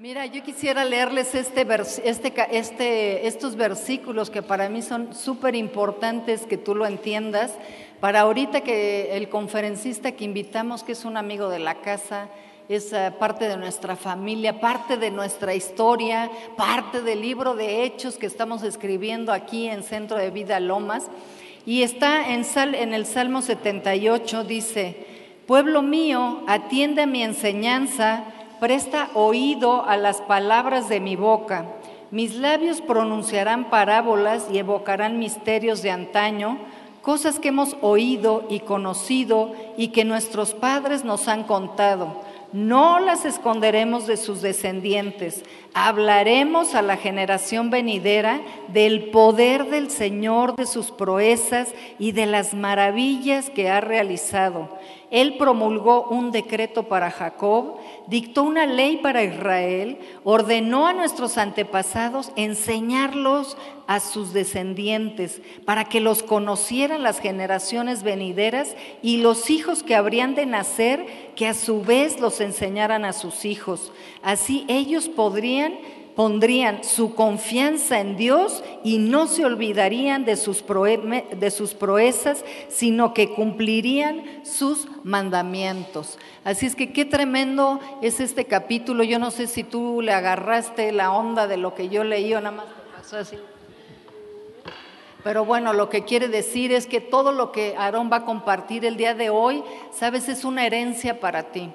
Mira, yo quisiera leerles este, este, este, estos versículos que para mí son súper importantes que tú lo entiendas. Para ahorita que el conferencista que invitamos, que es un amigo de la casa, es eh, parte de nuestra familia, parte de nuestra historia, parte del libro de hechos que estamos escribiendo aquí en Centro de Vida Lomas. Y está en, en el Salmo 78, dice, Pueblo mío, atiende a mi enseñanza Presta oído a las palabras de mi boca. Mis labios pronunciarán parábolas y evocarán misterios de antaño, cosas que hemos oído y conocido y que nuestros padres nos han contado. No las esconderemos de sus descendientes. Hablaremos a la generación venidera del poder del Señor, de sus proezas y de las maravillas que ha realizado. Él promulgó un decreto para Jacob, dictó una ley para Israel, ordenó a nuestros antepasados enseñarlos a sus descendientes, para que los conocieran las generaciones venideras y los hijos que habrían de nacer, que a su vez los enseñaran a sus hijos. Así ellos podrían pondrían su confianza en Dios y no se olvidarían de sus, proezas, sino que cumplirían sus mandamientos. Así es que qué tremendo es este capítulo. Yo no sé si tú le agarraste la onda de lo que yo leí o nada más te pasó así. Pero bueno, lo que quiere decir es que todo lo que Aarón va a compartir el día de hoy, sabes, es una herencia para ti.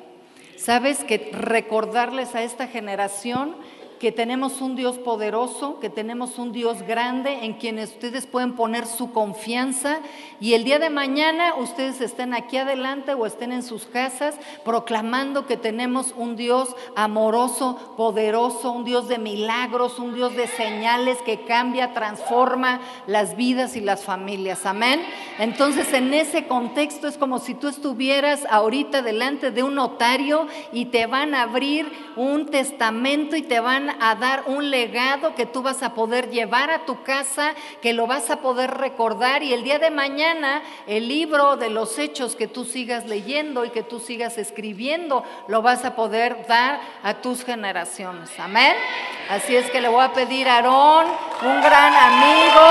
Sabes que recordarles a esta generación que tenemos un Dios poderoso, que tenemos un Dios grande en quien ustedes pueden poner su confianza y el día de mañana ustedes estén aquí adelante o estén en sus casas proclamando que tenemos un Dios amoroso, poderoso, un Dios de milagros, un Dios de señales que cambia, transforma las vidas y las familias. Amén. Entonces en ese contexto es como si tú estuvieras ahorita delante de un notario y te van a abrir un testamento y te van a dar un legado que tú vas a poder llevar a tu casa, que lo vas a poder recordar y el día de mañana el libro de los hechos que tú sigas leyendo y que tú sigas escribiendo, lo vas a poder dar a tus generaciones. Amén. Así es que le voy a pedir a Aarón, un gran amigo.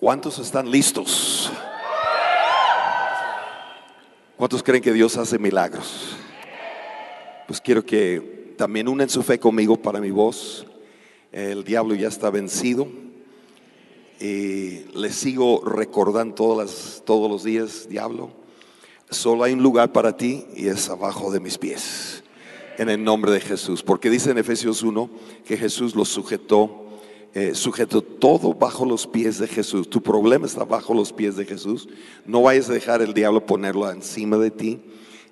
¿Cuántos están listos? ¿Cuántos creen que Dios hace milagros? Pues quiero que también unen su fe conmigo para mi voz. El diablo ya está vencido. Y le sigo recordando todas todos los días, diablo, solo hay un lugar para ti y es abajo de mis pies. En el nombre de Jesús. Porque dice en Efesios 1 que Jesús lo sujetó eh, sujeto todo bajo los pies de Jesús. Tu problema está bajo los pies de Jesús. No vayas a dejar el diablo ponerlo encima de ti,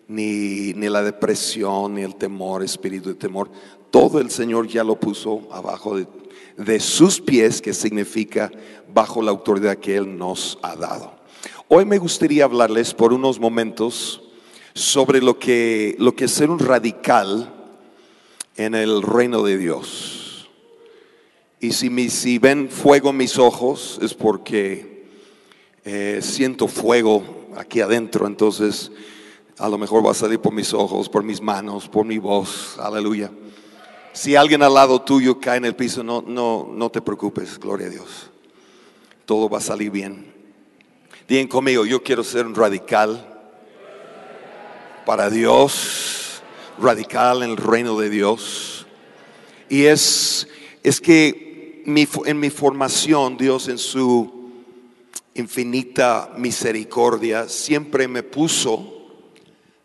ni, ni la depresión, ni el temor, espíritu de temor. Todo el Señor ya lo puso abajo de, de sus pies, que significa bajo la autoridad que Él nos ha dado. Hoy me gustaría hablarles por unos momentos sobre lo que, lo que es ser un radical en el reino de Dios. Y si, si ven fuego en mis ojos es porque eh, siento fuego aquí adentro, entonces a lo mejor va a salir por mis ojos, por mis manos, por mi voz, aleluya. Si alguien al lado tuyo cae en el piso, no, no, no te preocupes, gloria a Dios. Todo va a salir bien. Digan conmigo, yo quiero ser un radical para Dios, radical en el reino de Dios. Y es, es que en mi formación, Dios en su infinita misericordia siempre me puso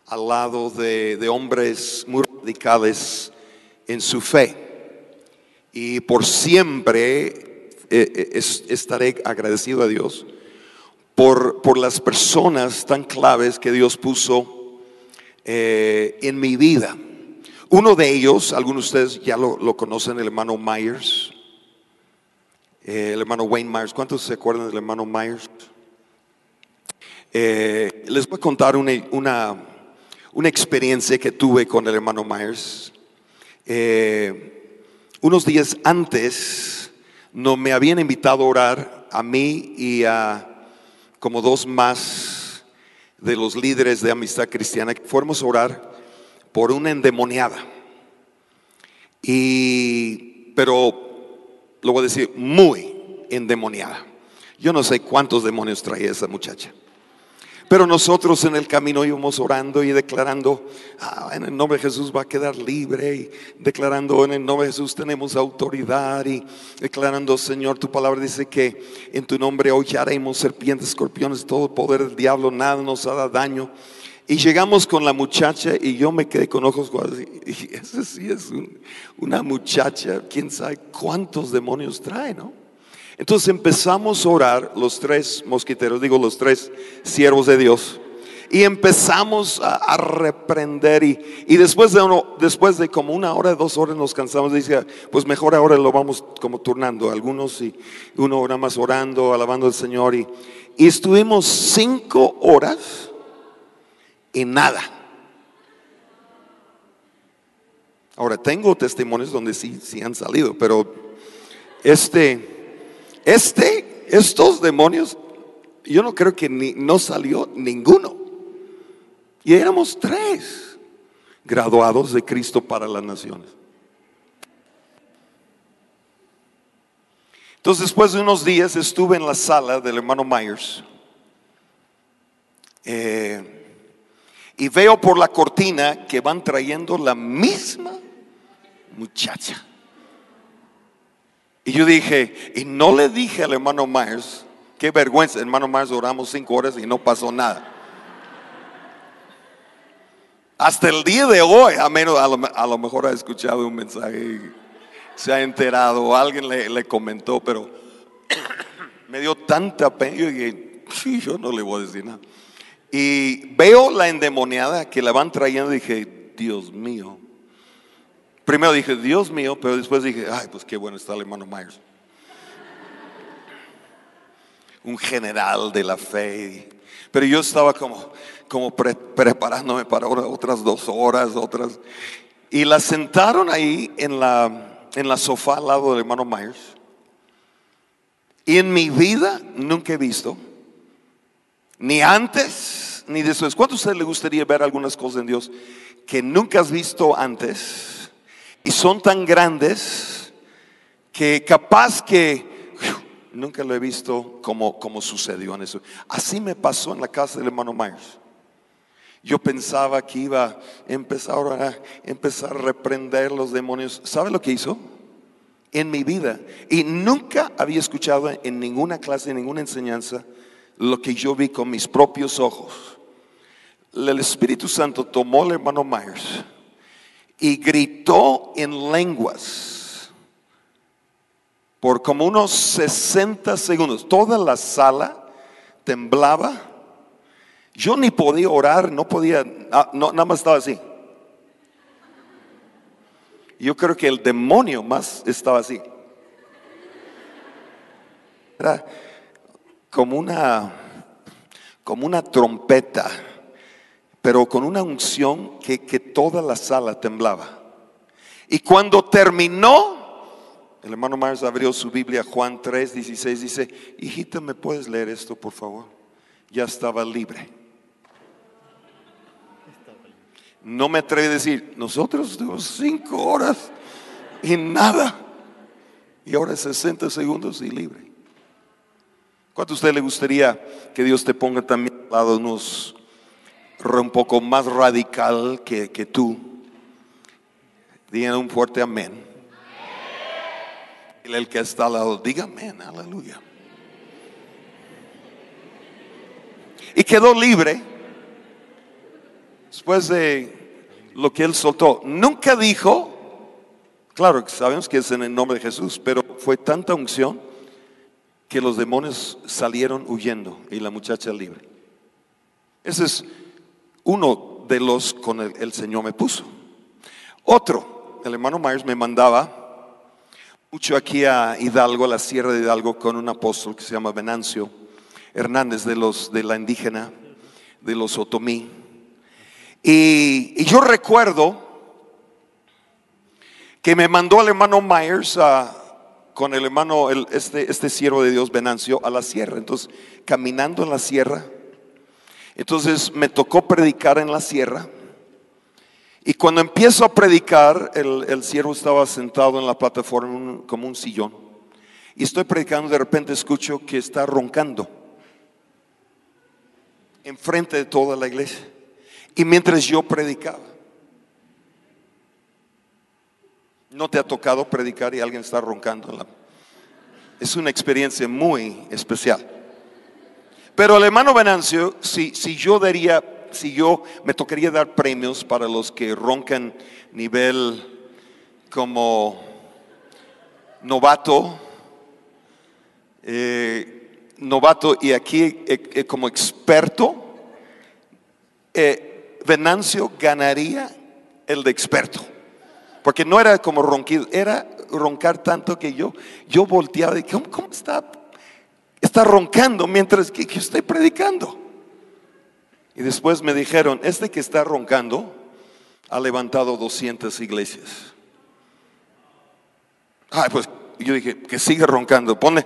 al lado de, hombres muy radicales en su fe. Y por siempre eh, eh, estaré agradecido a Dios por, por, las personas tan claves que Dios puso eh, en mi vida. Uno de ellos, algunos de ustedes ya lo conocen, el hermano Myers. Eh, el hermano Wayne Myers. ¿Cuántos se acuerdan del hermano Myers? Eh, les voy a contar una, una, experiencia que tuve con el hermano Myers. Eh, unos días antes no me habían invitado a orar a mí y a como dos más de los líderes de amistad cristiana, fuéramos a orar por una endemoniada. Y, pero lo voy a decir, muy endemoniada. Yo no sé cuántos demonios traía esa muchacha. Pero nosotros en el camino íbamos orando y declarando, ah, en el nombre de Jesús va a quedar libre, y declarando en el nombre de Jesús tenemos autoridad, y declarando, Señor, tu palabra dice que en tu nombre hoy haremos serpientes, escorpiones, todo el poder del diablo, nada nos hará daño. Y llegamos con la muchacha y yo me quedé con ojos y esa sí es una muchacha, quién sabe cuántos demonios trae, ¿no? Entonces empezamos a orar los tres mosquiteros, digo los tres siervos de Dios, y empezamos a, reprender y, después de uno, después de como una hora, dos horas nos cansamos, dice, pues mejor ahora lo vamos como turnando, algunos y uno hora más orando, alabando al Señor y, y estuvimos cinco horas y nada. Ahora tengo testimonios donde sí, sí han salido, pero este este, estos demonios, yo no creo que ni, no salió ninguno. Y éramos tres graduados de Cristo para las naciones. Entonces, después de unos días estuve en la sala del hermano Myers eh, y veo por la cortina que van trayendo la misma muchacha. Y yo dije, y no le dije al hermano Myers, qué vergüenza, hermano Myers, oramos cinco horas y no pasó nada. Hasta el día de hoy, a, menos, a, lo, mejor ha escuchado un mensaje, se ha enterado, alguien le, comentó, pero me dio tanta pena. Yo dije, sí, yo no le voy a decir nada. Y veo la endemoniada que la van trayendo dije, Dios mío, Primero dije, Dios mío, pero después dije, ay, pues qué bueno está el hermano Myers. Un general de la fe. Pero yo estaba como, como preparándome para otras dos horas, otras. Y la sentaron ahí en la, en la sofá al lado del hermano Myers. Y en mi vida nunca he visto, ni antes, ni después. ¿Cuánto a usted le gustaría ver algunas cosas en Dios que nunca has visto antes? Y son tan grandes que capaz que nunca lo he visto como, como sucedió en eso. Así me pasó en la casa del hermano Myers. Yo pensaba que iba a empezar a, empezar a reprender los demonios. ¿Sabe lo que hizo? En mi vida. Y nunca había escuchado en ninguna clase, en ninguna enseñanza, lo que yo vi con mis propios ojos. El Espíritu Santo tomó al hermano Myers y gritó en lenguas por como unos 60 segundos. Toda la sala temblaba. Yo ni podía orar, no podía, ah, no, nada más estaba así. Yo creo que el demonio más estaba así. Era como una, como una trompeta pero con una unción que, toda la sala temblaba. Y cuando terminó, el hermano Myers abrió su Biblia, Juan 3, 16, dice, hijita, ¿me puedes leer esto, por favor? Ya estaba libre. No me atreví a decir, nosotros tuvimos cinco horas y nada. Y ahora 60 segundos y libre. ¿Cuánto a usted le gustaría que Dios te ponga también al lado un poco más radical que, que tú. Digan un fuerte amén. El que está al lado, diga amén, aleluya. Y quedó libre después de lo que él soltó. Nunca dijo, claro sabemos que es en el nombre de Jesús, pero fue tanta unción que los demonios salieron huyendo y la muchacha libre. Ese es uno de los con el, Señor me puso. Otro, el hermano Myers me mandaba mucho aquí a Hidalgo, a la Sierra de Hidalgo, con un apóstol que se llama Venancio Hernández de los de la indígena, de los otomí. Y, y yo recuerdo que me mandó el hermano Myers a, con el hermano, el- este, este siervo de Dios, Venancio, a la sierra. Entonces, caminando en la sierra, entonces me tocó predicar en la sierra. Y cuando empiezo a predicar, el, el siervo estaba sentado en la plataforma como un sillón. Y estoy predicando, de repente escucho que está roncando enfrente de toda la iglesia. Y mientras yo predicaba, ¿no te ha tocado predicar y alguien está roncando? Es una experiencia muy especial. Pero el hermano Venancio, si, si yo daría, si yo me tocaría dar premios para los que roncan nivel como novato, eh, novato y aquí eh, eh, como experto, Venancio ganaría el de experto. Porque no era como ronquido, era roncar tanto que yo, yo volteaba y dije, ¿cómo, está? Está roncando mientras que, que estoy predicando. Y después me dijeron, este que está roncando ha levantado 200 iglesias. Ay, pues yo dije, que sigue roncando, ponle,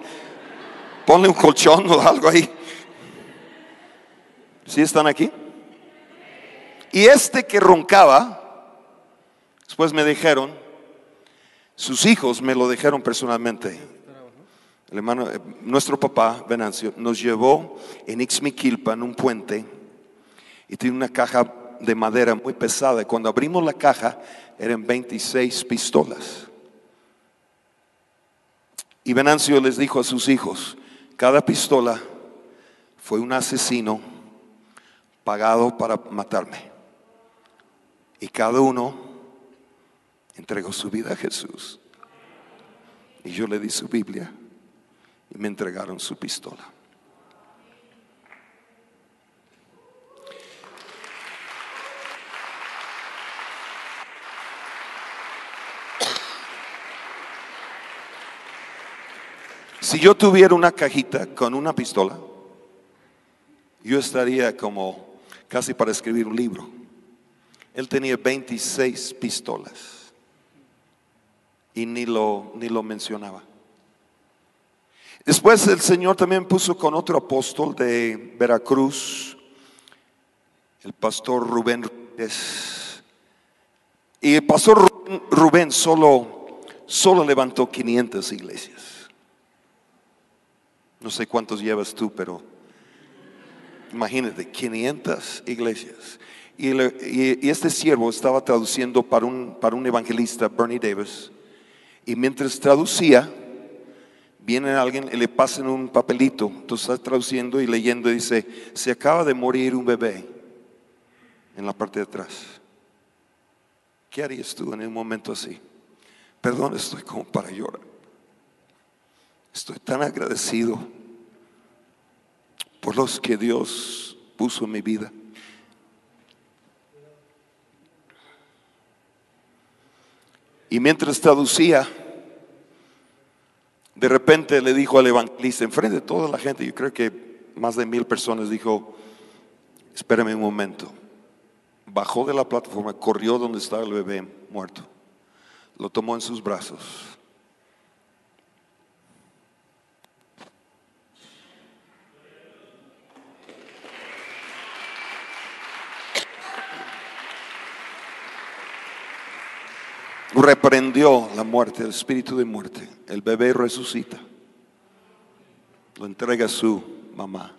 ponle un colchón o algo ahí. ¿Sí están aquí? Y este que roncaba, después me dijeron, sus hijos me lo dijeron personalmente. Hermano, eh, nuestro papá, Venancio, nos llevó en Ixmiquilpan un puente y tiene una caja de madera muy pesada. Cuando abrimos la caja, eran 26 pistolas. Y Venancio les dijo a sus hijos, cada pistola fue un asesino pagado para matarme. Y cada uno entregó su vida a Jesús. Y yo le di su Biblia y me entregaron su pistola. Si yo tuviera una cajita con una pistola, yo estaría como casi para escribir un libro. Él tenía 26 pistolas y ni lo, ni lo mencionaba. Después el Señor también puso con otro apóstol de Veracruz, el pastor Rubén. Y el pastor Rubén, solo, solo levantó 500 iglesias. No sé cuántos llevas tú, pero imagínate, 500 iglesias. Y, le- y- y este siervo estaba traduciendo para un, para un evangelista, Bernie Davis. Y mientras traducía, viene alguien y le pasan un papelito. Entonces está traduciendo y leyendo y dice, se acaba de morir un bebé en la parte de atrás. ¿Qué harías tú en un momento así? Perdón, estoy como para llorar. Estoy tan agradecido por los que Dios puso en mi vida. Y mientras traducía, de repente le dijo al evangelista, enfrente de toda la gente, yo creo que más de mil personas, dijo, espérame un momento. Bajó de la plataforma, corrió donde estaba el bebé muerto, lo tomó en sus brazos. Reprendió la muerte, el espíritu de muerte. El bebé resucita. Lo entrega a su mamá.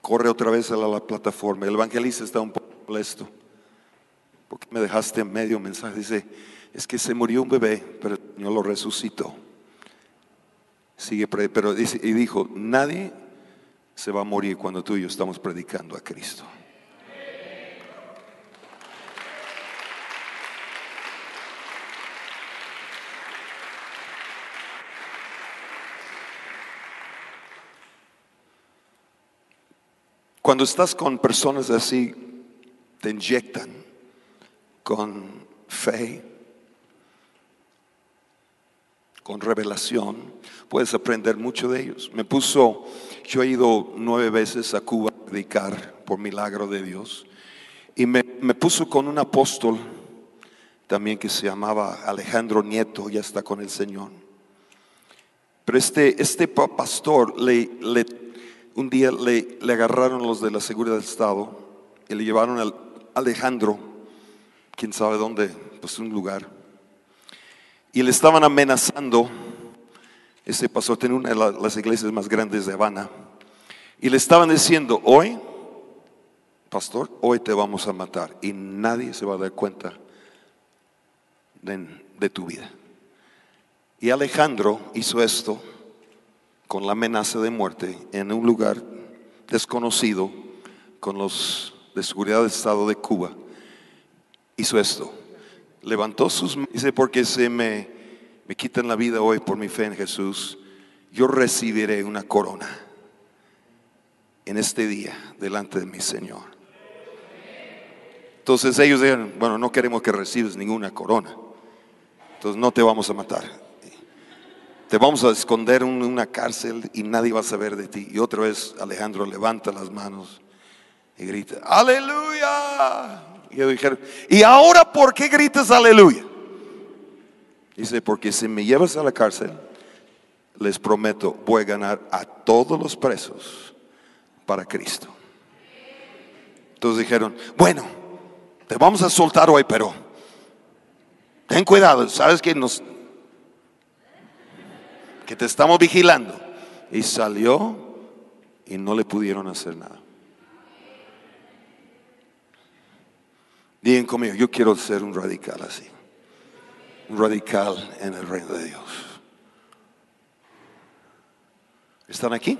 Corre otra vez a la, la plataforma. El evangelista está un poco molesto. ¿Por qué me dejaste medio mensaje? Dice, es que se murió un bebé, pero Señor lo resucitó. Sigue, pero dice, y dijo, nadie se va a morir cuando tú y yo estamos predicando a Cristo. Cuando estás con personas así, te inyectan con fe, con revelación, puedes aprender mucho de ellos. Me puso, yo he ido nueve veces a Cuba a predicar por milagro de Dios, y me, me puso con un apóstol también que se llamaba Alejandro Nieto, ya está con el Señor. Pero este, este pastor, le, le, un día le, le agarraron los de la seguridad del Estado y le llevaron al Alejandro, quién sabe dónde, pues un lugar. Y le estaban amenazando. Ese pastor tenía una de las iglesias más grandes de Habana. Y le estaban diciendo, hoy, pastor, hoy te vamos a matar. Y nadie se va a dar cuenta de tu vida. Y Alejandro hizo esto con la amenaza de muerte en un lugar desconocido con los de seguridad del Estado de Cuba. Hizo esto. Levantó sus manos. Dice, porque se me, me quitan la vida hoy por mi fe en Jesús, yo recibiré una corona en este día delante de mi Señor. Entonces ellos dijeron, bueno, no queremos que recibas ninguna corona. Entonces no te vamos a matar. Te vamos a esconder en una cárcel y nadie va a saber de ti. Y otra vez Alejandro levanta las manos y grita, aleluya. Y yo dijeron, ¿y ahora por qué gritas aleluya? Dice, porque si me llevas a la cárcel, les prometo, voy a ganar a todos los presos para Cristo. Entonces dijeron, bueno, te vamos a soltar hoy, pero ten cuidado, sabes que nos, que te estamos vigilando. Y salió y no le pudieron hacer nada. Digan conmigo, yo quiero ser un radical así. Un radical en el reino de Dios. ¿Están aquí?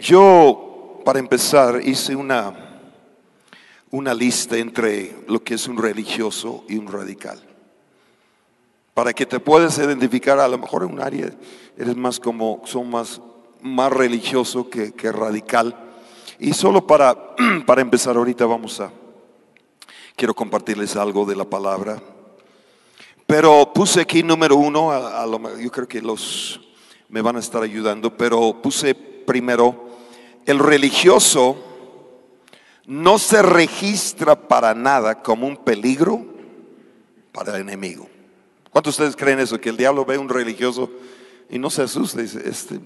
Yo, para empezar, hice una, una lista entre lo que es un religioso y un radical para que te puedas identificar, a lo mejor en un área eres más como, son más, más religioso que, radical. Y solo para, para empezar ahorita vamos a, quiero compartirles algo de la palabra. Pero puse aquí número uno, a, yo creo que los me van a estar ayudando, pero puse primero, el religioso no se registra para nada como un peligro para el enemigo. ¿Cuántos de ustedes creen eso? Que el diablo ve a un religioso y no se asusta, dice, este,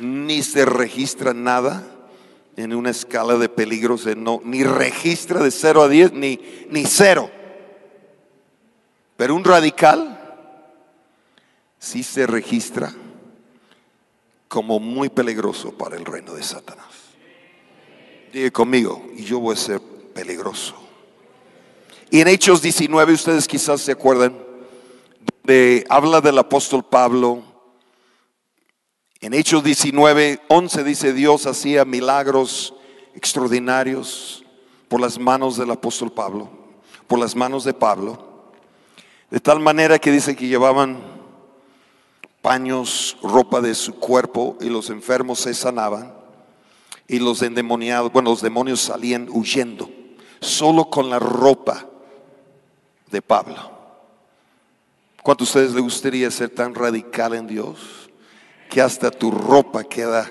ni se registra nada en una escala de peligros, no, ni registra de 0 a 10, ni, ni cero. Pero un radical sí se registra como muy peligroso para el reino de Satanás. Diga conmigo, y yo voy a ser peligroso. Y en Hechos 19, ustedes quizás se acuerdan, donde habla del apóstol Pablo. En Hechos 19, 11 dice Dios hacía milagros extraordinarios por las manos del apóstol Pablo, por las manos de Pablo. De tal manera que dice que llevaban paños, ropa de su cuerpo y los enfermos se sanaban y los endemoniados, bueno, los demonios salían huyendo, solo con la ropa de Pablo. ¿Cuántos de ustedes le gustaría ser tan radical en Dios que hasta tu ropa queda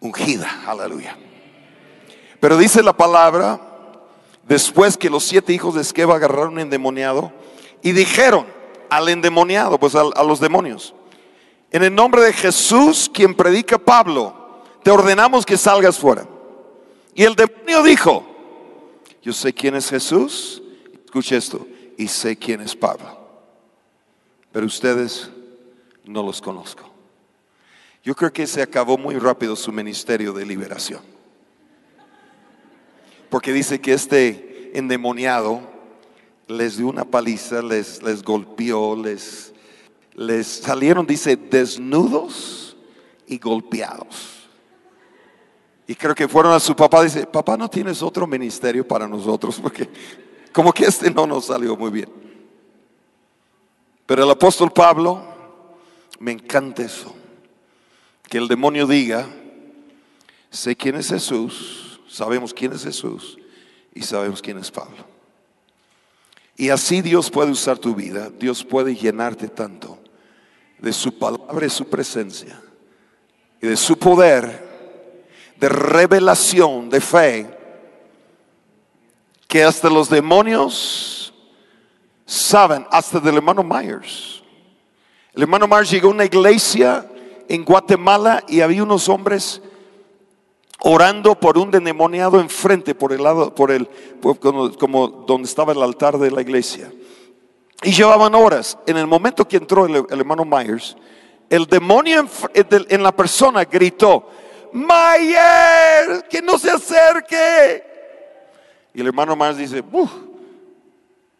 ungida? Aleluya. Pero dice la palabra, después que los siete hijos de Esqueva agarraron un endemoniado y dijeron al endemoniado, pues a, a los demonios, en el nombre de Jesús, quien predica Pablo, te ordenamos que salgas fuera. Y el demonio dijo, yo sé quién es Jesús Escuche esto, y sé quién es Pablo, pero ustedes no los conozco. Yo creo que se acabó muy rápido su ministerio de liberación. Porque dice que este endemoniado les dio una paliza, les, les golpeó, les, les salieron, dice, desnudos y golpeados. Y creo que fueron a su papá, dice, papá, ¿no tienes otro ministerio para nosotros? Porque como que este no nos salió muy bien. Pero el apóstol Pablo, me encanta eso. Que el demonio diga, sé quién es Jesús, sabemos quién es Jesús y sabemos quién es Pablo. Y así Dios puede usar tu vida, Dios puede llenarte tanto de su palabra y su presencia y de su poder, de revelación, de fe, hasta los demonios saben, hasta del hermano Myers. El hermano Mars llegó a una iglesia en Guatemala y había unos hombres orando por un endemoniado enfrente, por el lado, por el, como, donde estaba el altar de la iglesia. Y llevaban horas. En el momento que entró el, hermano Myers, el demonio en, la persona gritó, Myers, que no se acerque. Y el hermano Myers dice,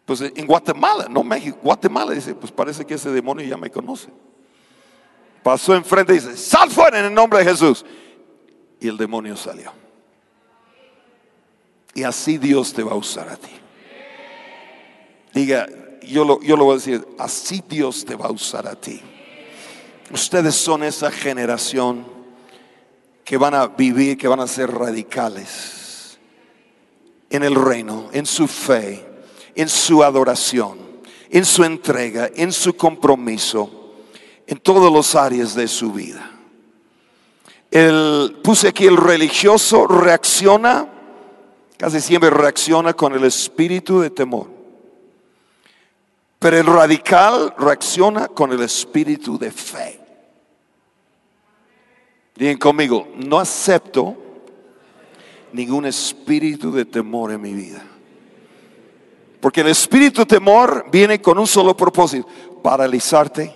pues en Guatemala, no México, Guatemala, dice, pues parece que ese demonio ya me conoce. Pasó enfrente y dice, sal fuera en el nombre de Jesús y el demonio salió. Y así Dios te va a usar a ti. Diga, yo lo, yo lo voy a decir, así Dios te va a usar a ti. Ustedes son esa generación que van a vivir, que van a ser radicales en el reino, en su fe, en su adoración, en su entrega, en su compromiso, en todas las áreas de su vida. El, puse aquí el religioso reacciona, casi siempre reacciona con el espíritu de temor. Pero el radical reacciona con el espíritu de fe. Digan conmigo, no acepto ningún espíritu de temor en mi vida. Porque el espíritu de temor viene con un solo propósito, paralizarte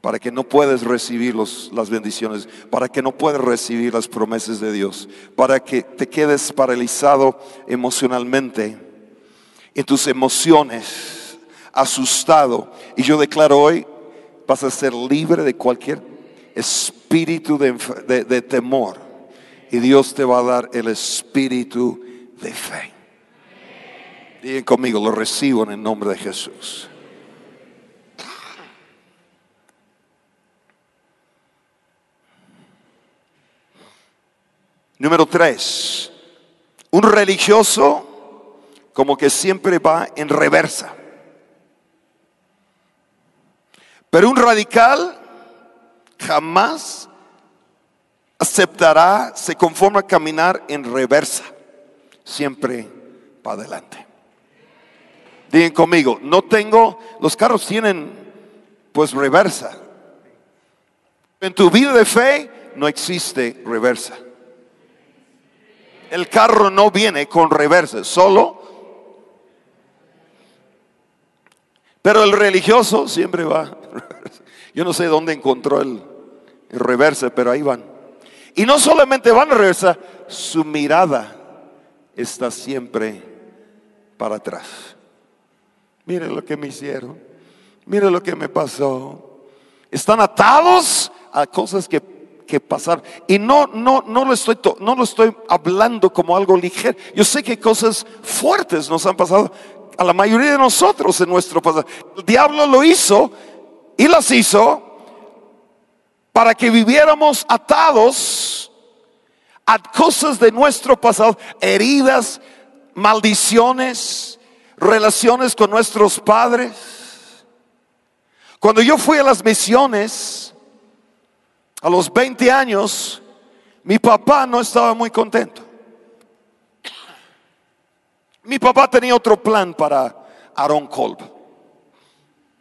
para que no puedas recibir las bendiciones, para que no puedas recibir las promesas de Dios, para que te quedes paralizado emocionalmente en tus emociones, asustado. Y yo declaro hoy, vas a ser libre de cualquier espíritu de, de temor. Y Dios te va a dar el espíritu de fe. Digan conmigo, lo recibo en el nombre de Jesús. Número tres, un religioso como que siempre va en reversa. Pero un radical jamás aceptará, se conforma a caminar en reversa, siempre para adelante. Digan conmigo, no tengo, los carros tienen pues reversa. En tu vida de fe no existe reversa. El carro no viene con reversa, solo. Pero el religioso siempre va. Yo no sé dónde encontró el, reversa, pero ahí van. Y no solamente van a reversa, su mirada está siempre para atrás. Mire lo que me hicieron. Mire lo que me pasó. Están atados a cosas que que pasar. Y no, no, no lo estoy, no lo estoy hablando como algo ligero. Yo sé que cosas fuertes nos han pasado a la mayoría de nosotros en nuestro pasado. El diablo lo hizo y las hizo para que viviéramos atados a cosas de nuestro pasado, heridas, maldiciones, relaciones con nuestros padres. Cuando yo fui a las misiones, a los 20 años, mi papá no estaba muy contento. Mi papá tenía otro plan para Aaron Kolb.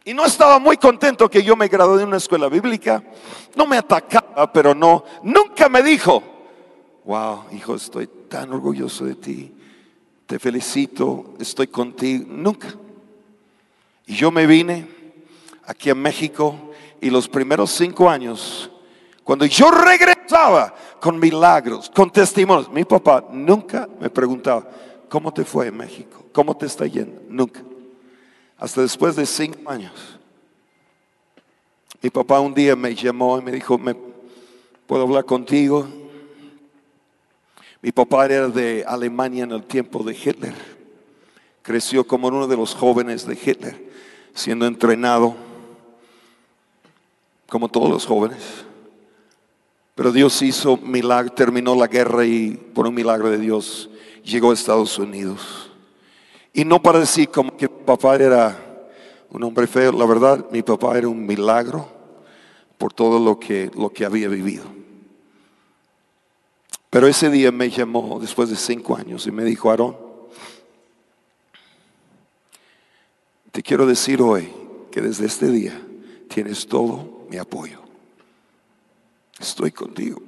Y no estaba muy contento que yo me gradué de una escuela bíblica. No me atacaba, pero no, nunca me dijo, wow, hijo, estoy tan orgulloso de ti. Te felicito, estoy contigo. Nunca. Y yo me vine aquí a México y los primeros cinco años cuando yo regresaba con milagros, con testimonios, mi papá nunca me preguntaba, ¿cómo te fue en México? ¿Cómo te está yendo? Nunca. Hasta después de cinco años. Mi papá un día me llamó y me dijo, ¿me puedo hablar contigo? Mi papá era de Alemania en el tiempo de Hitler. Creció como uno de los jóvenes de Hitler, siendo entrenado como todos los jóvenes. Pero Dios hizo milagro, terminó la guerra y por un milagro de Dios llegó a Estados Unidos. Y no para decir como que papá era un hombre feo, la verdad, mi papá era un milagro por todo lo que, lo que había vivido. Pero ese día me llamó después de cinco años y me dijo, Aarón, te quiero decir hoy que desde este día tienes todo mi apoyo. Estoy contigo.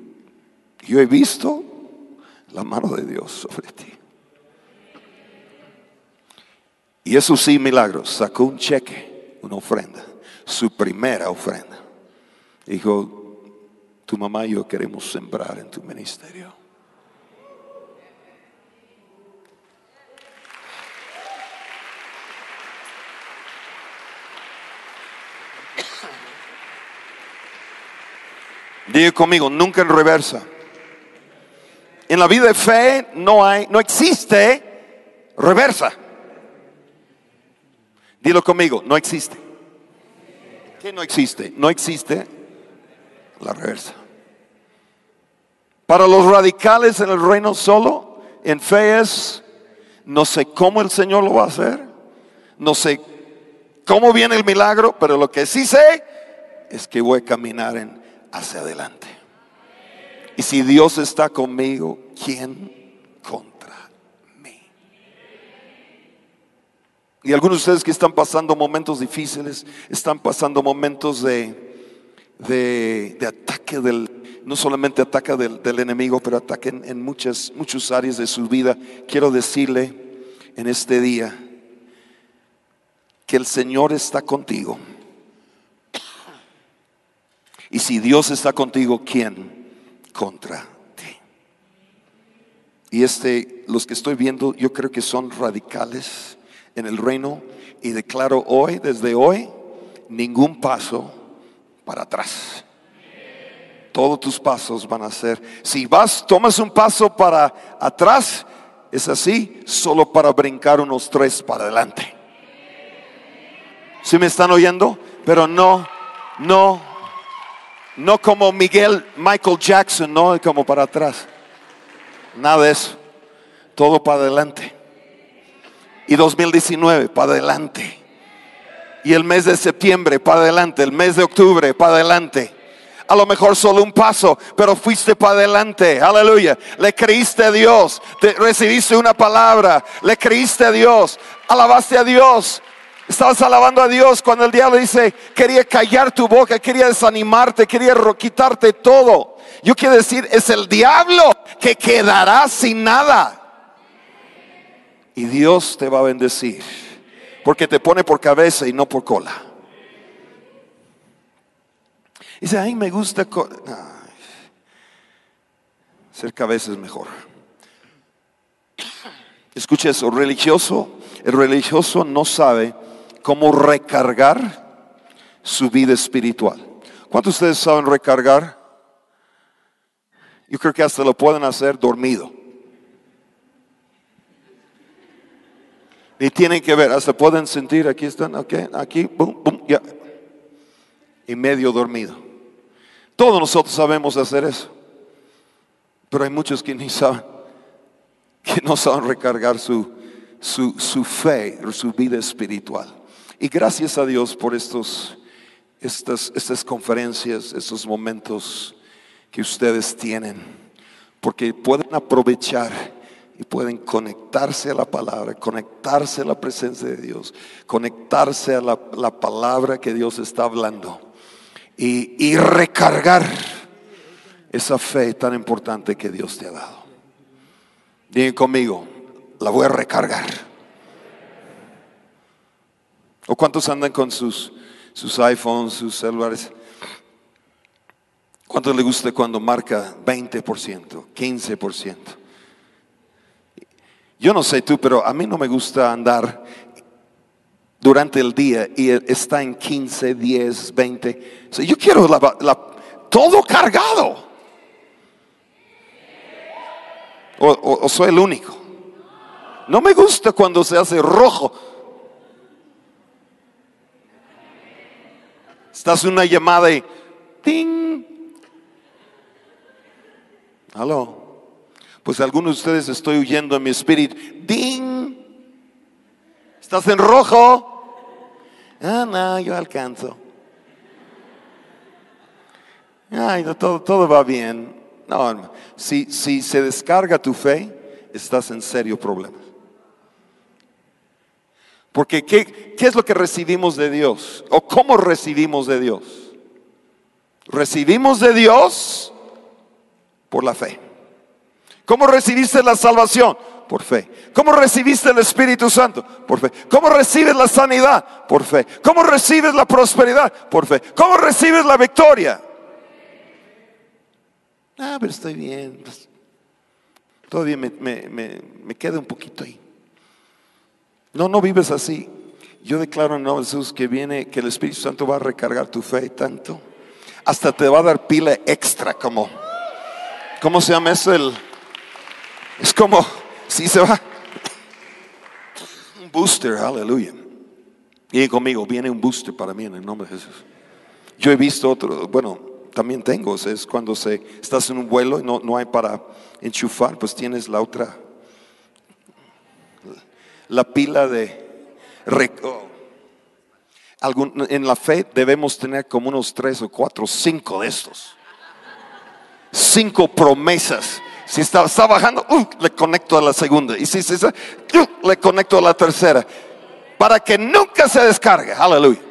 Yo he visto la mano de Dios sobre ti. Y eso sí, milagros. Sacó un cheque, una ofrenda, su primera ofrenda. Dijo, tu mamá y yo queremos sembrar en tu ministerio. Diga conmigo, nunca en reversa. En la vida de fe no hay, no existe reversa. Dilo conmigo, no existe. ¿Qué no existe? No existe la reversa. Para los radicales en el reino solo, en fe es, no sé cómo el Señor lo va a hacer, no sé cómo viene el milagro, pero lo que sí sé es que voy a caminar hacia adelante. Y si Dios está conmigo, ¿quién contra mí? Y algunos de ustedes que están pasando momentos difíciles, están pasando momentos de, de, ataque del, no solamente ataque del, enemigo, pero ataque en, muchas, muchas áreas de su vida. Quiero decirle en este día que el Señor está contigo. Y si Dios está contigo, ¿quién contra ti? Y este, los que estoy viendo, yo creo que son radicales en el reino y declaro hoy, desde hoy, ningún paso para atrás. Todos tus pasos van a ser, si vas, tomas un paso para atrás, es así, solo para brincar unos tres para adelante. ¿Sí me están oyendo? Pero no, no no como Miguel, Michael Jackson, no como para atrás. Nada de eso. Todo para adelante. Y 2019, para adelante. Y el mes de septiembre, para adelante. El mes de octubre, para adelante. A lo mejor solo un paso, pero fuiste para adelante. Aleluya. Le creíste a Dios. Te recibiste una palabra. Le creíste a Dios. Alabaste a Dios. Estabas alabando a Dios cuando el diablo dice, quería callar tu boca, quería desanimarte, quería quitarte todo. Yo quiero decir, es el diablo que quedará sin nada. Y Dios te va a bendecir, porque te pone por cabeza y no por cola. Dice, ay, me gusta... ser cabeza es mejor. Escucha eso, religioso, el religioso no sabe cómo recargar su vida espiritual. ¿Cuántos de ustedes saben recargar? Yo creo que hasta lo pueden hacer dormido. Y tienen que ver, hasta pueden sentir, aquí están, ok, aquí, boom, boom, ya. Y medio dormido. Todos nosotros sabemos hacer eso. Pero hay muchos que ni saben, que no saben recargar su, su, su fe, su vida espiritual. Y gracias a Dios por estos, estas, estas conferencias, estos momentos que ustedes tienen, porque pueden aprovechar y pueden conectarse a la palabra, conectarse a la presencia de Dios, conectarse a la, palabra que Dios está hablando y, y recargar esa fe tan importante que Dios te ha dado. Digan conmigo, la voy a recargar. ¿O cuántos andan con sus, sus iPhones, sus celulares? ¿Cuánto le gusta cuando marca 20%, 15%? Yo no sé tú, pero a mí no me gusta andar durante el día y está en 15, 10, 20. yo quiero todo cargado. o soy el único. No me gusta cuando se hace rojo. Estás una llamada y ¡ting! Aló. Pues algunos de ustedes estoy huyendo en mi espíritu. ¡Ding! ¿Estás en rojo? Ah, no, yo alcanzo. Ay, todo, todo va bien. No, si, si se descarga tu fe, estás en serio problema. Porque ¿qué, ¿qué es lo que recibimos de Dios? ¿O cómo recibimos de Dios? Recibimos de Dios por la fe. ¿Cómo recibiste la salvación? Por fe. ¿Cómo recibiste el Espíritu Santo? Por fe. ¿Cómo recibes la sanidad? Por fe. ¿Cómo recibes la prosperidad? Por fe. ¿Cómo recibes la victoria? Ah, pero estoy bien. Pues, todavía me, me, queda un poquito ahí. No, no vives así. Yo declaro en nombre de Jesús que viene, que el Espíritu Santo va a recargar tu fe tanto. Hasta te va a dar pila extra, como, ¿cómo se llama eso? El, es como, si se va. Un booster, aleluya. Y conmigo, viene un booster para mí en el nombre de Jesús. Yo he visto otro, bueno, también tengo, es cuando se, estás en un vuelo y no, no hay para enchufar, pues tienes la otra, la pila de... Algún, en la fe debemos tener como unos tres o cuatro, cinco de estos. Cinco promesas. Si está, está bajando, uh, le conecto a la segunda. Y si se, uh, le conecto a la tercera. Para que nunca se descargue. Aleluya.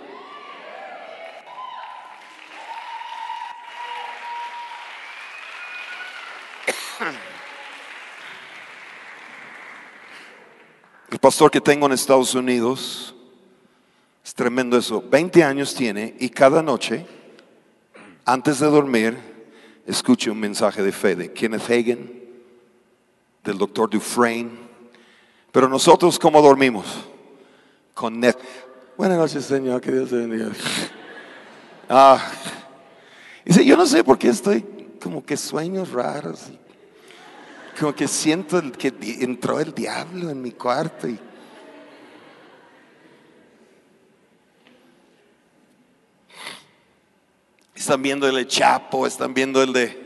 El pastor que tengo en Estados Unidos, es tremendo eso, 20 años tiene y cada noche, antes de dormir, escucha un mensaje de fe de Kenneth Hagen, del doctor Dufresne. Pero nosotros, ¿cómo dormimos? Con net. Buenas noches, Señor, que Dios te bendiga. Ah. Dice, yo no sé por qué estoy como que sueños raros como que siento que entró el diablo en mi cuarto y están viendo el de Chapo, están viendo el de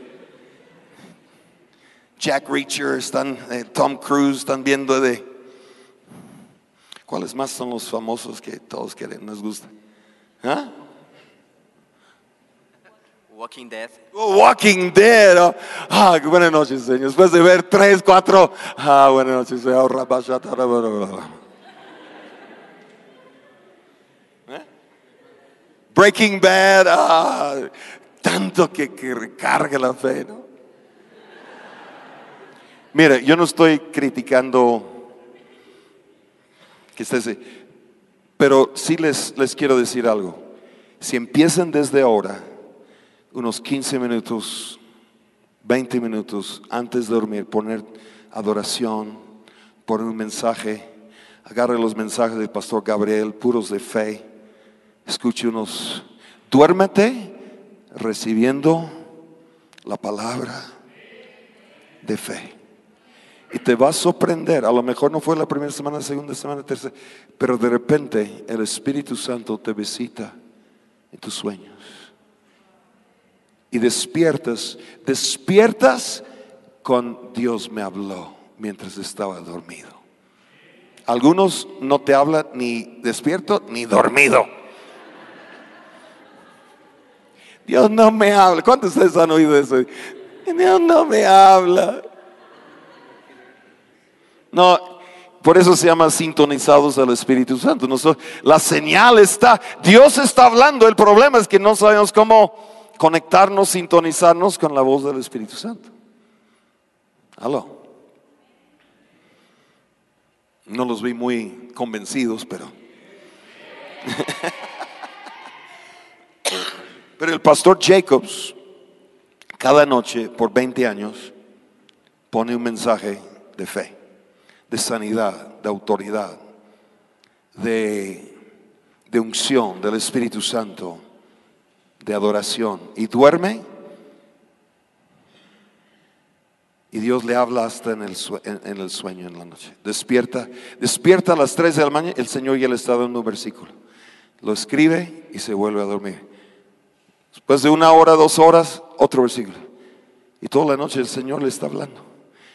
Jack Reacher, están eh, Tom Cruise, están viendo de ¿Cuáles más son los famosos que todos quieren, nos gusta? ¿Ah? Walking Dead. Oh, Walking Dead. Oh. Ah, buenas noches, Señor. Después de ver tres, cuatro. Ah, buenas noches, Señor. Breaking Bad. Ah, tanto que, recarga la fe, ¿no? Mire, yo no estoy criticando que estés, pero sí les, les quiero decir algo. Si empiezan desde ahora unos 15 minutos, 20 minutos antes de dormir, poner adoración, poner un mensaje, agarre los mensajes del pastor Gabriel, puros de fe, escuche unos, duérmete recibiendo la palabra de fe. Y te va a sorprender, a lo mejor no fue la primera semana, segunda semana, tercera, pero de repente el Espíritu Santo te visita en tus sueños y despiertas, despiertas con Dios me habló mientras estaba dormido. Algunos no te hablan ni despierto ni dormido. Dios no me habla. ¿Cuántos de ustedes han oído eso? Dios no me habla. No, por eso se llama sintonizados al Espíritu Santo. la señal está, Dios está hablando. El problema es que no sabemos cómo conectarnos, sintonizarnos con la voz del Espíritu Santo. Aló. No los vi muy convencidos, pero... pero el pastor Jacobs, cada noche por 20 años, pone un mensaje de fe, de sanidad, de autoridad, de, de unción del Espíritu Santo de adoración y duerme y Dios le habla hasta en el, en el, sueño en la noche. Despierta, despierta a las 3 de la mañana, el Señor ya le está dando un versículo. Lo escribe y se vuelve a dormir. Después de una hora, dos horas, otro versículo. Y toda la noche el Señor le está hablando.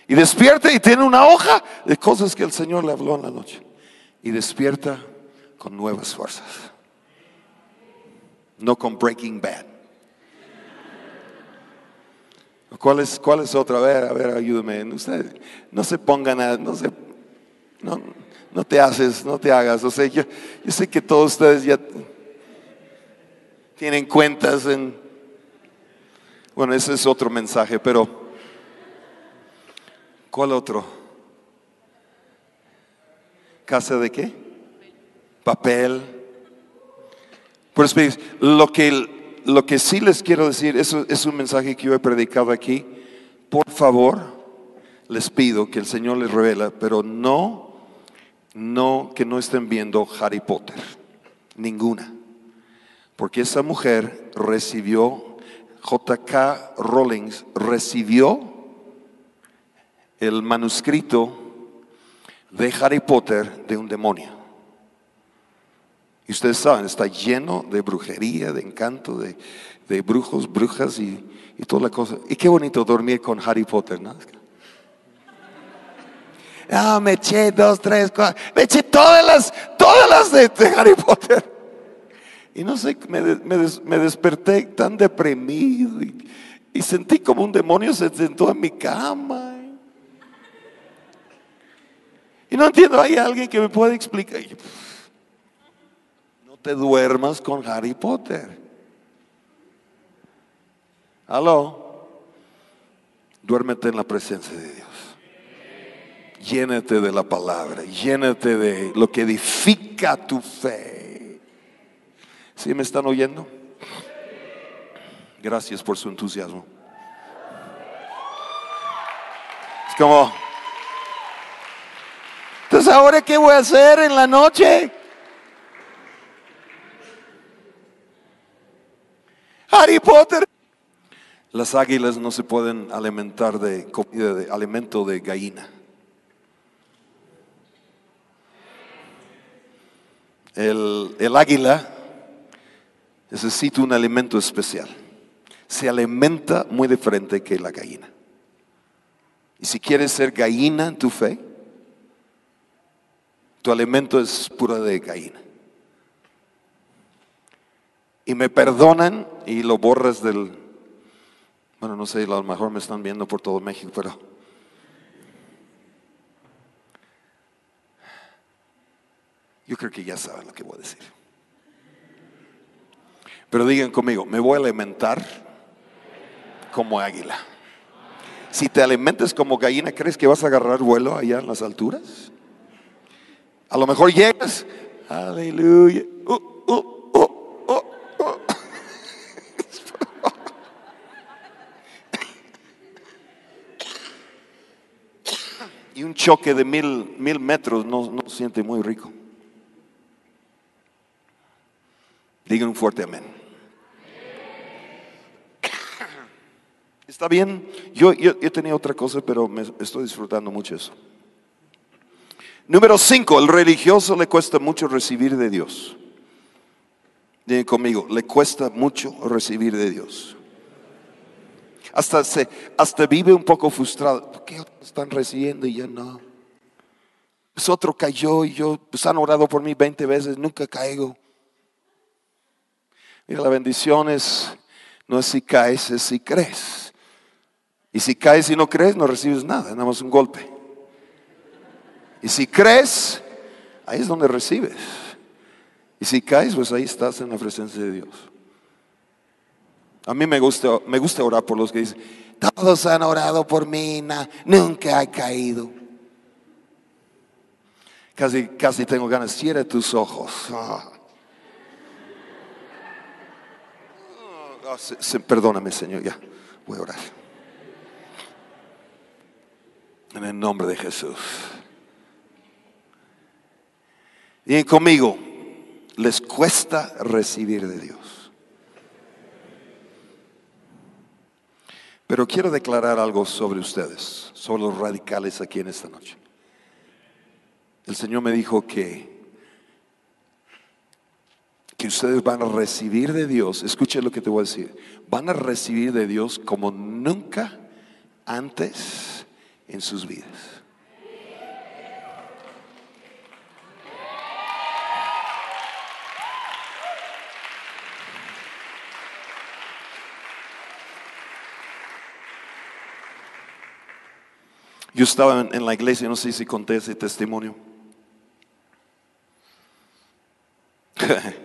Y despierta y tiene una hoja de cosas que el Señor le habló en la noche. Y despierta con nuevas fuerzas no con Breaking Bad. ¿Cuál es, cuál otra? A ver, a ver, ayúdame. Usted, no se pongan a, no se, no, no, te haces, no te hagas. O sea, yo sé que todos ustedes ya tienen cuentas en... Bueno, ese es otro mensaje, pero ¿cuál otro? ¿Casa de qué? Papel. Pues lo que, lo que sí les quiero decir, eso es un mensaje que yo he predicado aquí. Por favor, les pido que el Señor les revela, pero no, no que no estén viendo Harry Potter, ninguna. Porque esa mujer recibió, J.K. Rawlings recibió el manuscrito de Harry Potter de un demonio. Y ustedes saben, está lleno de brujería, de encanto, de, brujos, brujas y, toda la cosa. Y qué bonito dormir con Harry Potter, ¿no? Ah, me eché dos, tres, cuatro. Me eché todas las, todas las de Harry Potter. Y no sé, me, me, desperté tan deprimido y, sentí como un demonio se sentó en mi cama. Y no entiendo, hay alguien que me puede explicar. No te duermas con Harry Potter. Aló. Duérmete en la presencia de Dios. Llénate de la palabra, llénate de lo que edifica tu fe. ¿Sí me están oyendo? Gracias por su entusiasmo. Es como, entonces ahora qué voy a hacer en la noche? Harry Potter. Las águilas no se pueden alimentar de comida, de alimento de gallina. El, el águila necesita un alimento especial. Se alimenta muy diferente que la gallina. Y si quieres ser gallina en tu fe, tu alimento es pura de gallina. Y me perdonan y lo borras del... Bueno, no sé, a lo mejor me están viendo por todo México, pero... Yo creo que ya saben lo que voy a decir. Pero digan conmigo, me voy a alimentar como águila. Si te alimentas como gallina, ¿crees que vas a agarrar vuelo allá en las alturas? A lo mejor llegas, aleluya. Uh, uh, uh, y un choque de mil, mil metros no, no siente muy rico. Digan un fuerte amén. ¿Está bien? Yo, yo, tenía otra cosa, pero me estoy disfrutando mucho eso. Número cinco, el religioso le cuesta mucho recibir de Dios. Digan conmigo, le cuesta mucho recibir de Dios. Hasta, se, hasta vive un poco frustrado. ¿Por qué están recibiendo y yo no? Pues otro cayó y yo, pues han orado por mí 20 veces, nunca caigo. Mira, la bendición es, no es si caes, es si crees. Y si caes y no crees, no recibes nada, nada más un golpe. Y si crees, ahí es donde recibes. Y si caes, pues ahí estás en la presencia de Dios. A mí me gusta, me gusta orar por los que dicen, todos han orado por mí, nunca he caído. Casi, casi tengo ganas, cierra tus ojos. Ah. Ah, perdóname, Señor, ya voy a orar. En el nombre de Jesús. Y conmigo, les cuesta recibir de Dios. Pero quiero declarar algo sobre ustedes, sobre los radicales aquí en esta noche. El Señor me dijo que que ustedes van a recibir de Dios, escuchen lo que te voy a decir, van a recibir de Dios como nunca antes en sus vidas. Yo estaba en, la iglesia, no sé si conté ese testimonio.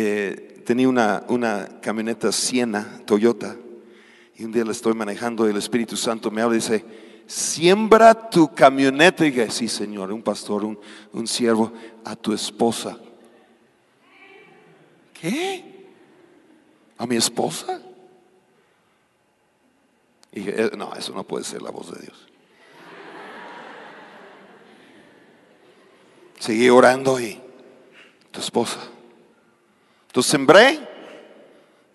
Eh, tenía una, una camioneta Siena, Toyota y un día la estoy manejando y el Espíritu Santo me habla y dice, siembra tu camioneta. Y dije, sí, Señor, un pastor, un, un siervo, a tu esposa. ¿Qué? ¿A mi esposa? Y dije, "Eh, no, eso no puede ser la voz de Dios. Seguí orando y tu esposa. Entonces sembré.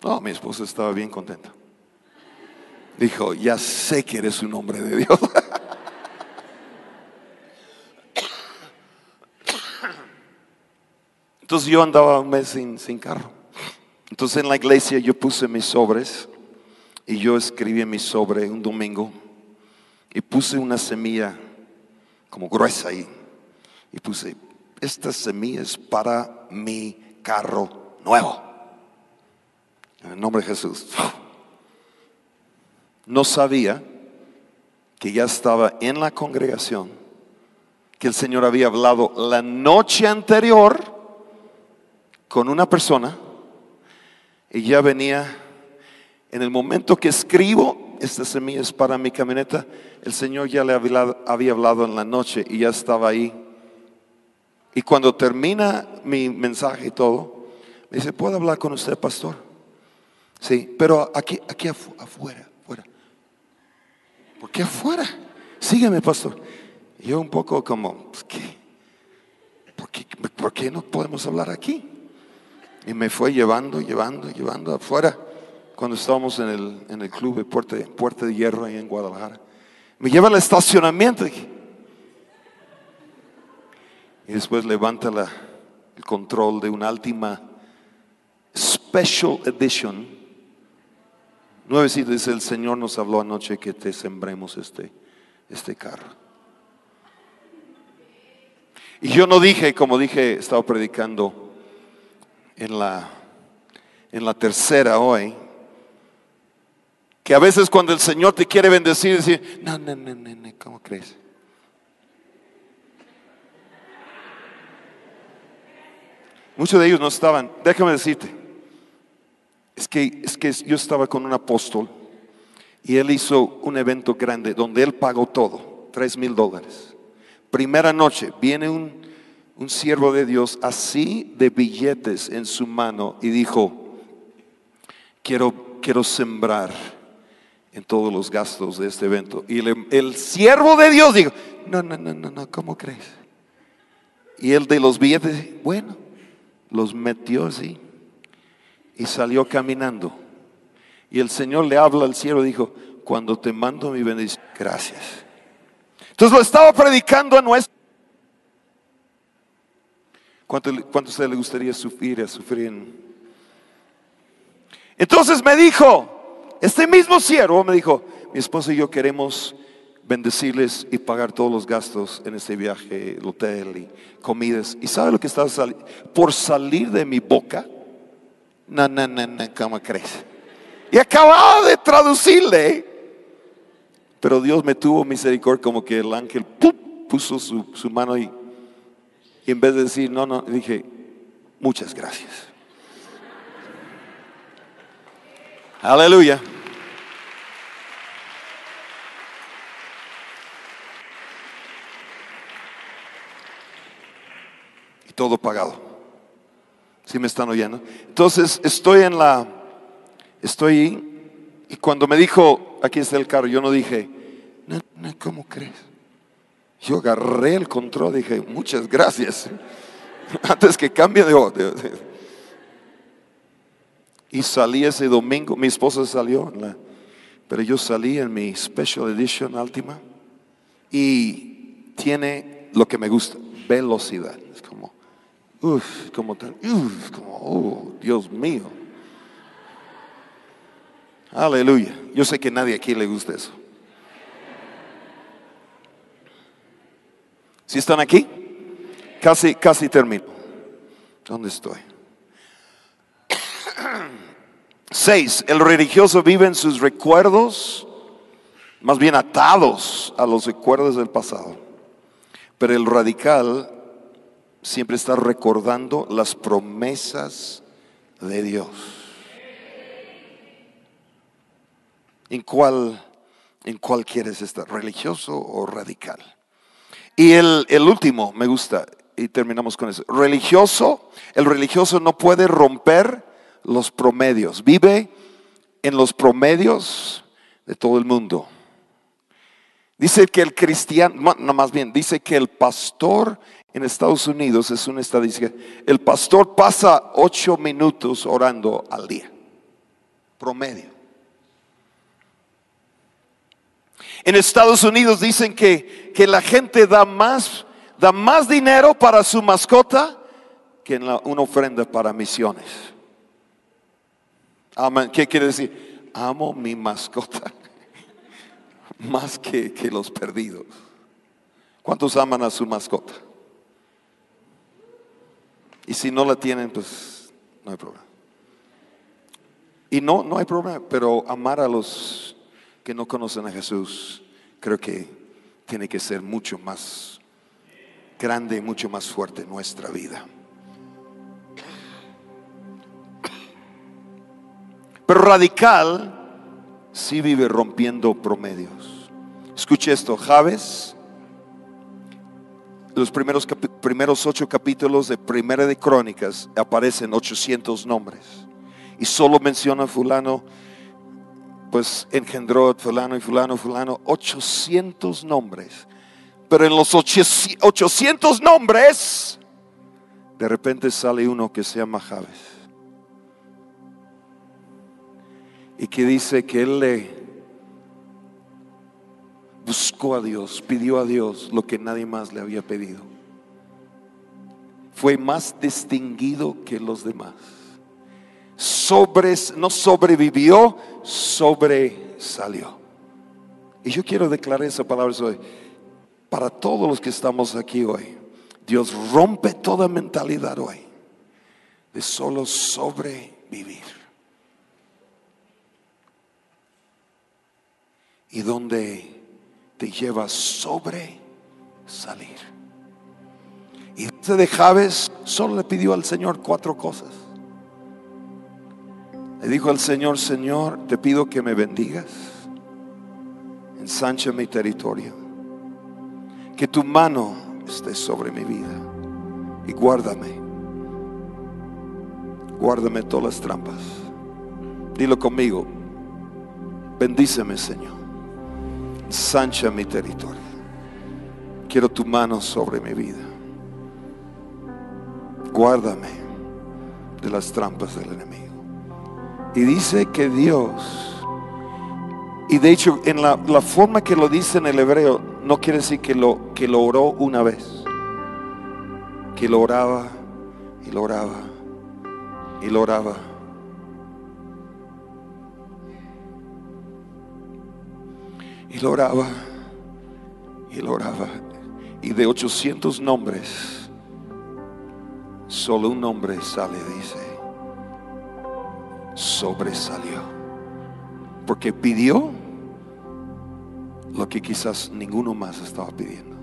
No, mi esposa estaba bien contenta. Dijo, ya sé que eres un hombre de Dios. Entonces yo andaba un mes sin, sin carro. Entonces en la iglesia yo puse mis sobres y yo escribí en mi sobre un domingo y puse una semilla como gruesa ahí. Y puse, esta semilla es para mi carro nuevo. En el nombre de Jesús. No sabía que ya estaba en la congregación, que el Señor había hablado la noche anterior con una persona y ya venía en el momento que escribo, esta semilla es para mi camioneta, el Señor ya le había, hablado en la noche y ya estaba ahí. Y cuando termina mi mensaje y todo, me dice, ¿puedo hablar con usted, pastor? Sí, pero aquí, aquí afu- afuera, afuera. ¿Por qué afuera? Sígueme, pastor. Yo un poco como, pues, ¿qué? ¿Por qué, ¿Por qué no podemos hablar aquí? Y me fue llevando, llevando, llevando afuera cuando estábamos en el, en el club de Puerta, Puerta de Hierro ahí en Guadalajara. Me lleva al estacionamiento y después levanta la- el control de una Altima Special Edition. Nuevecito dice, el Señor nos habló anoche que te sembremos este, este carro. Y yo no dije, como dije, estaba predicando en la, en la tercera hoy, que a veces cuando el Señor te quiere bendecir, decir, no, no, no, no, no, ¿cómo crees? Muchos de ellos no estaban, déjame decirte, es que, es que yo estaba con un apóstol y él hizo un evento grande donde él pagó todo, tres mil dólares. Primera noche, viene un, un siervo de Dios así de billetes en su mano y dijo, quiero, quiero sembrar en todos los gastos de este evento. Y el, el siervo de Dios dijo, no, no, no, no, no, ¿cómo crees? Y el de los billetes, bueno, los metió así y salió caminando. Y el Señor le habla al cielo y dijo, cuando te mando mi bendición, gracias. Entonces lo estaba predicando a nuestro. ¿Cuánto, cuánto a usted le gustaría sufrir, a sufrir en- Entonces me dijo, este mismo siervo me dijo, mi esposo y yo queremos bendecirles y pagar todos los gastos en este viaje, el hotel y comidas. ¿Y sabe lo que estaba saliendo? Por salir de mi boca, no, no, no, no, ¿cómo crees? Y acababa de traducirle, pero Dios me tuvo misericordia como que el ángel puso su, su mano y, y en vez de decir, no, no, dije, muchas gracias. Aleluya. Y todo pagado. ¿Sí me están oyendo? Entonces estoy en la, estoy ahí, y cuando me dijo, aquí está el carro, yo no dije, ¿cómo crees? Yo agarré el control, dije, muchas gracias. Antes que cambie de, de- de- y salí ese domingo, mi esposa salió, pero yo salí en mi Special Edition Altima y tiene lo que me gusta, velocidad. Es como, uff, como tan, uff, como, oh, Dios mío. Aleluya. Yo sé que nadie aquí le gusta eso. ¿Sí están aquí? Casi, casi termino. ¿Dónde estoy? Seis, el religioso vive en sus recuerdos, más bien atados a los recuerdos del pasado. Pero el radical siempre está recordando las promesas de Dios. ¿En cuál, en cuál quieres estar? ¿Religioso o radical? Y el, el último, me gusta, y terminamos con eso. Religioso, el religioso no puede romper los promedios, vive en los promedios de todo el mundo. Dice que el cristiano, no más bien, dice que el pastor en Estados Unidos es una estadística. El pastor pasa ocho minutos orando al día, promedio. En Estados Unidos dicen que, que la gente da más, da más dinero para su mascota que una ofrenda para misiones. ¿Qué quiere decir? Amo mi mascota más que, que los perdidos. ¿Cuántos aman a su mascota? Y si no la tienen, pues no hay problema. Y no, no hay problema, pero amar a los que no conocen a Jesús, creo que tiene que ser mucho más grande y mucho más fuerte nuestra vida. Pero radical sí vive rompiendo promedios. Escuche esto, Javes, los primeros, primeros ocho capítulos de Primera de Crónicas aparecen 800 nombres. Y solo menciona fulano, pues engendró fulano y fulano, fulano, 800 nombres. Pero en los 800 nombres, de repente sale uno que se llama Javes. y que dice que él le buscó a Dios, pidió a Dios lo que nadie más le había pedido. Fue más distinguido que los demás. Sobre, no sobrevivió, sobresalió. Y yo quiero declarar esa palabra hoy. Para todos los que estamos aquí hoy, Dios rompe toda mentalidad hoy de solo sobrevivir. y donde te lleva sobre salir. Y ese de Javes solo le pidió al Señor cuatro cosas. Le dijo al Señor, Señor, te pido que me bendigas, ensancha mi territorio, que tu mano esté sobre mi vida y guárdame, guárdame todas las trampas. Dilo conmigo, bendíceme Señor Sancha mi territorio. Quiero tu mano sobre mi vida. Guárdame de las trampas del enemigo. Y dice que Dios, y de hecho en la, forma que lo dice en el hebreo, no quiere decir que lo, que lo oró una vez, que lo oraba y lo oraba y lo oraba Y lo oraba. Y lo oraba. Y de 800 nombres, solo un nombre sale, dice. Sobresalió. Porque pidió lo que quizás ninguno más estaba pidiendo.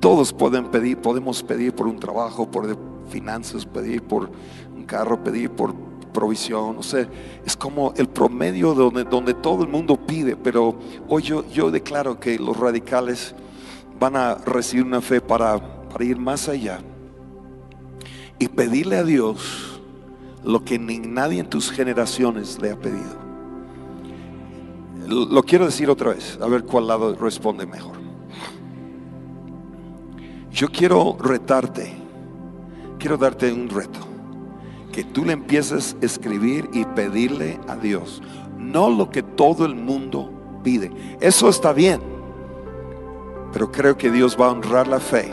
Todos pueden pedir, podemos pedir por un trabajo, por finanzas, pedir por un carro, pedir por provisión, o sea, es como el promedio donde, donde todo el mundo pide, pero hoy yo, yo declaro que los radicales van a recibir una fe para, para ir más allá y pedirle a Dios lo que ni nadie en tus generaciones le ha pedido. Lo quiero decir otra vez, a ver cuál lado responde mejor. Yo quiero retarte, quiero darte un reto que tú le empieces a escribir y pedirle a Dios, no lo que todo el mundo pide. Eso está bien, pero creo que Dios va a honrar la fe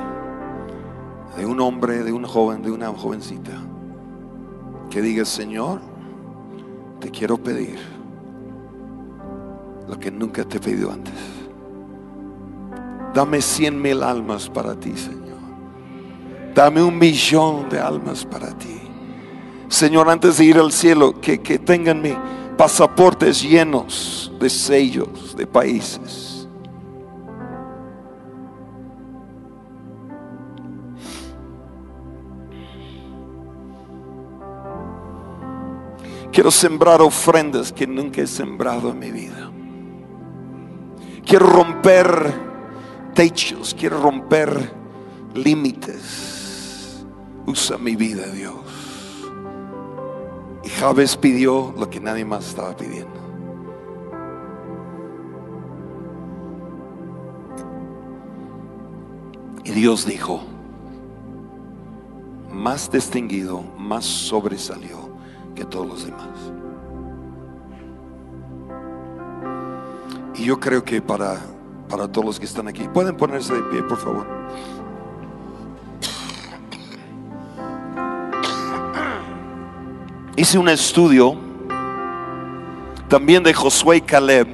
de un hombre, de un joven, de una jovencita, que diga, Señor, te quiero pedir lo que nunca te he pedido antes. Dame cien mil almas para ti, Señor. Dame un millón de almas para ti. Señor, antes de ir al cielo, que, que tengan mis pasaportes llenos de sellos de países. Quiero sembrar ofrendas que nunca he sembrado en mi vida. Quiero romper techos, quiero romper límites. Usa mi vida, Dios. Y Javes pidió lo que nadie más estaba pidiendo. Y Dios dijo, más distinguido, más sobresalió que todos los demás. Y yo creo que para, para todos los que están aquí, pueden ponerse de pie, por favor. Hice un estudio también de Josué y Caleb.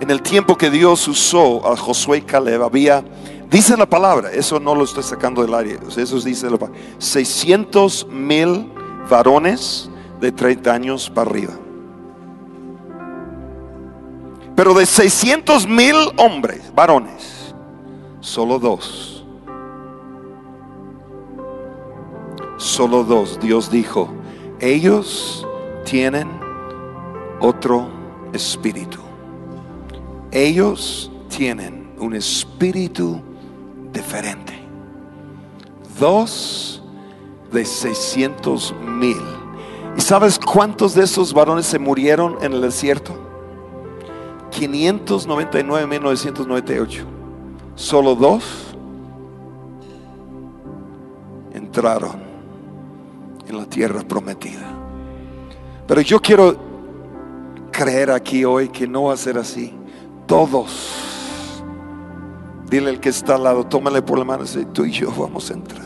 En el tiempo que Dios usó a Josué y Caleb había, dice la palabra, eso no lo estoy sacando del aire, eso dice la palabra, 600 mil varones de 30 años para arriba. Pero de 600 mil hombres, varones, solo dos. Solo dos. Dios dijo, ellos tienen otro espíritu. Ellos tienen un espíritu diferente. Dos de 600 mil. ¿Y sabes cuántos de esos varones se murieron en el desierto? 599 1998. Solo dos entraron la tierra prometida. Pero yo quiero creer aquí hoy que no va a ser así. Todos. Dile al que está al lado, tómale por la mano y tú y yo vamos a entrar.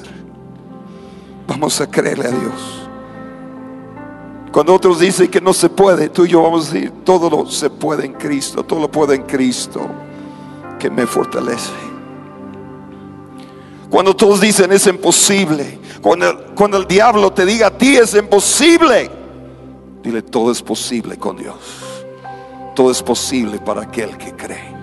Vamos a creerle a Dios. Cuando otros dicen que no se puede, tú y yo vamos a decir, todo lo se puede en Cristo, todo lo puedo en Cristo que me fortalece. Cuando todos dicen es imposible, cuando, cuando el diablo te diga a ti es imposible, dile todo es posible con Dios. Todo es posible para aquel que cree.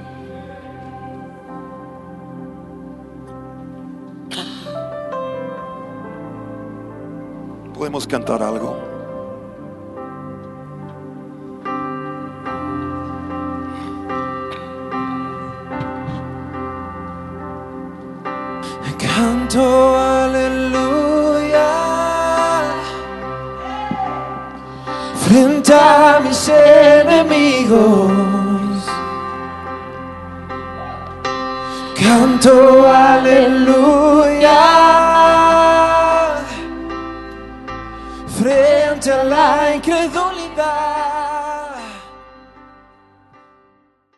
¿Podemos cantar algo? Canto aleluya contra mis enemigos. Canto aleluya frente a la incredulidad.